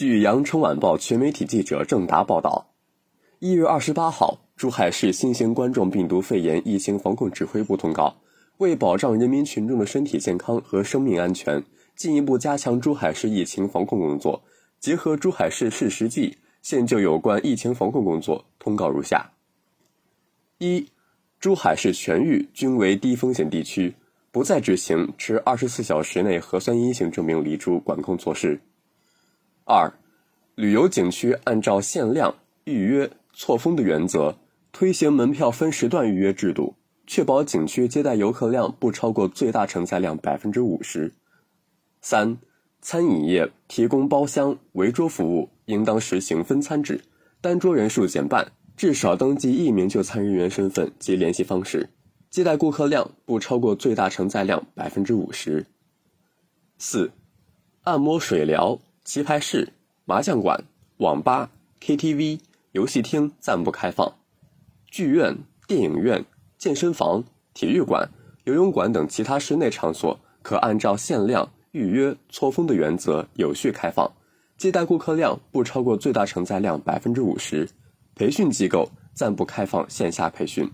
据《羊城晚报》全媒体记者郑达报道，一月二十八号，珠海市新型冠状病毒肺炎疫情防控指挥部通告，为保障人民群众的身体健康和生命安全，进一步加强珠海市疫情防控工作，结合珠海市市实际，现就有关疫情防控工作通告如下：一、珠海市全域均为低风险地区，不再执行持二十四小时内核酸阴性证明离珠管控措施。二、旅游景区按照限量、预约、错峰的原则，推行门票分时段预约制度，确保景区接待游客量不超过最大承载量百分之五十。三、餐饮业提供包厢、围桌服务，应当实行分餐制，单桌人数减半。至少登记一名就餐人员身份及联系方式，接待顾客量不超过最大承载量百分之五十。四、按摩、水疗、棋牌室、麻将馆、网吧、KTV、游戏厅暂不开放；剧院、电影院、健身房、体育馆、游泳馆等其他室内场所可按照限量、预约、错峰的原则有序开放，接待顾客量不超过最大承载量百分之五十。培训机构暂不开放线下培训。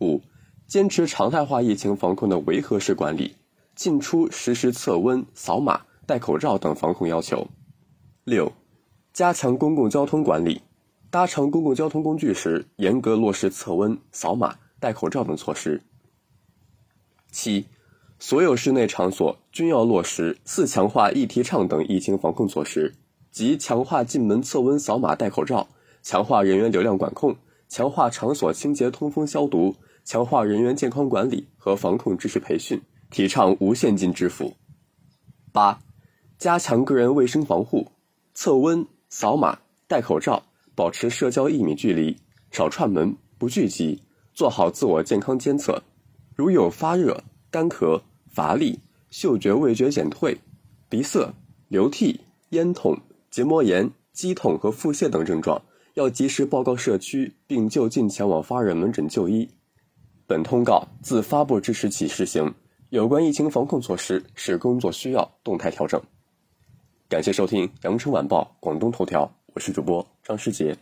五、坚持常态化疫情防控的维和式管理，进出实时测温、扫码、戴口罩等防控要求。六、加强公共交通管理，搭乘公共交通工具时严格落实测温、扫码、戴口罩等措施。七、所有室内场所均要落实四强化一提倡等疫情防控措施，即强化进门测温、扫码、戴口罩。强化人员流量管控，强化场所清洁通风消毒，强化人员健康管理和防控知识培训，提倡无现金支付。八、加强个人卫生防护，测温、扫码、戴口罩，保持社交一米距离，少串门，不聚集，做好自我健康监测。如有发热、干咳、乏力、嗅觉味觉减退、鼻塞、流涕、咽痛、结膜炎、肌痛和腹泻等症状。要及时报告社区，并就近前往发热门诊就医。本通告自发布之时起施行，有关疫情防控措施是工作需要动态调整。感谢收听《羊城晚报广东头条》，我是主播张世杰。